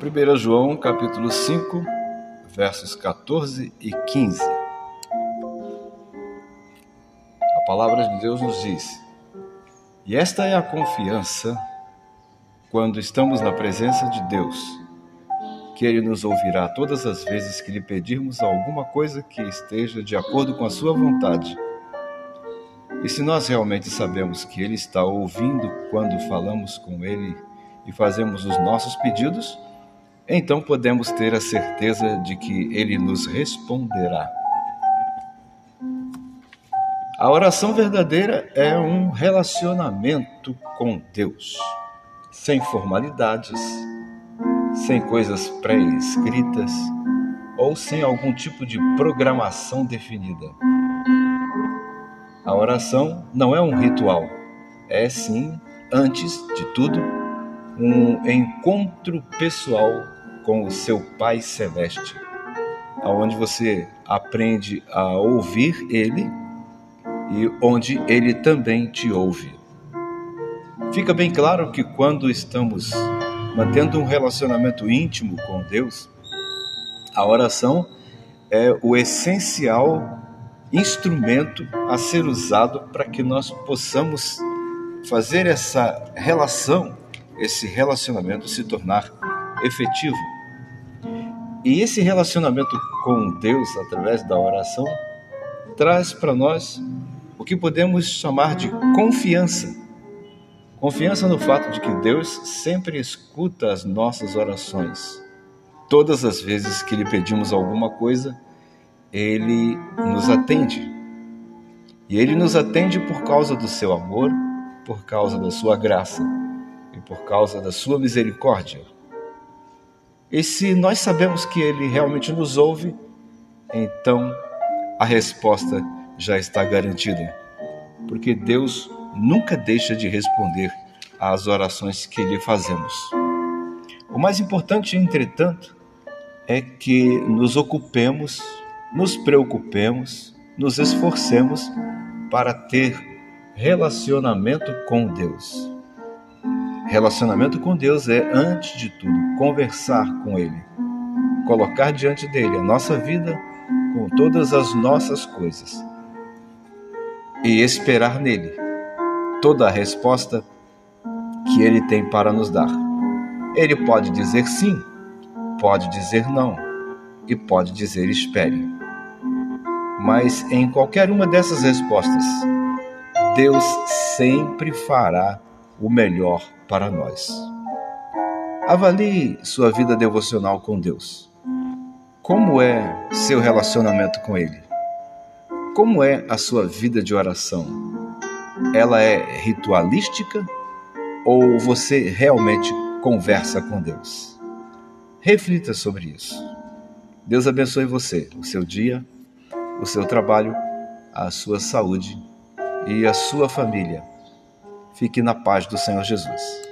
1 João capítulo 5, versos 14 e 15. A palavra de Deus nos diz: E esta é a confiança quando estamos na presença de Deus, que Ele nos ouvirá todas as vezes que lhe pedirmos alguma coisa que esteja de acordo com a Sua vontade. E se nós realmente sabemos que Ele está ouvindo quando falamos com Ele e fazemos os nossos pedidos, então podemos ter a certeza de que Ele nos responderá. A oração verdadeira é um relacionamento com Deus, sem formalidades, sem coisas pré-escritas ou sem algum tipo de programação definida. A oração não é um ritual, é sim, antes de tudo, um encontro pessoal com o seu Pai Celeste, aonde você aprende a ouvir Ele e onde Ele também te ouve. Fica bem claro que quando estamos mantendo um relacionamento íntimo com Deus, a oração é o essencial instrumento a ser usado para que nós possamos fazer essa relação, esse relacionamento se tornar efetivo. E esse relacionamento com Deus através da oração traz para nós o que podemos chamar de confiança. Confiança no fato de que Deus sempre escuta as nossas orações. Todas as vezes que lhe pedimos alguma coisa, ele nos atende. E ele nos atende por causa do seu amor, por causa da sua graça e por causa da sua misericórdia. E se nós sabemos que Ele realmente nos ouve, então a resposta já está garantida, porque Deus nunca deixa de responder às orações que lhe fazemos. O mais importante, entretanto, é que nos ocupemos, nos preocupemos, nos esforcemos para ter relacionamento com Deus. Relacionamento com Deus é, antes de tudo, conversar com Ele, colocar diante dele a nossa vida com todas as nossas coisas e esperar nele toda a resposta que Ele tem para nos dar. Ele pode dizer sim, pode dizer não e pode dizer espere. Mas em qualquer uma dessas respostas, Deus sempre fará o melhor para nós. Avalie sua vida devocional com Deus. Como é seu relacionamento com Ele? Como é a sua vida de oração? Ela é ritualística ou você realmente conversa com Deus? Reflita sobre isso. Deus abençoe você, o seu dia, o seu trabalho, a sua saúde e a sua família. Fique na paz do Senhor Jesus.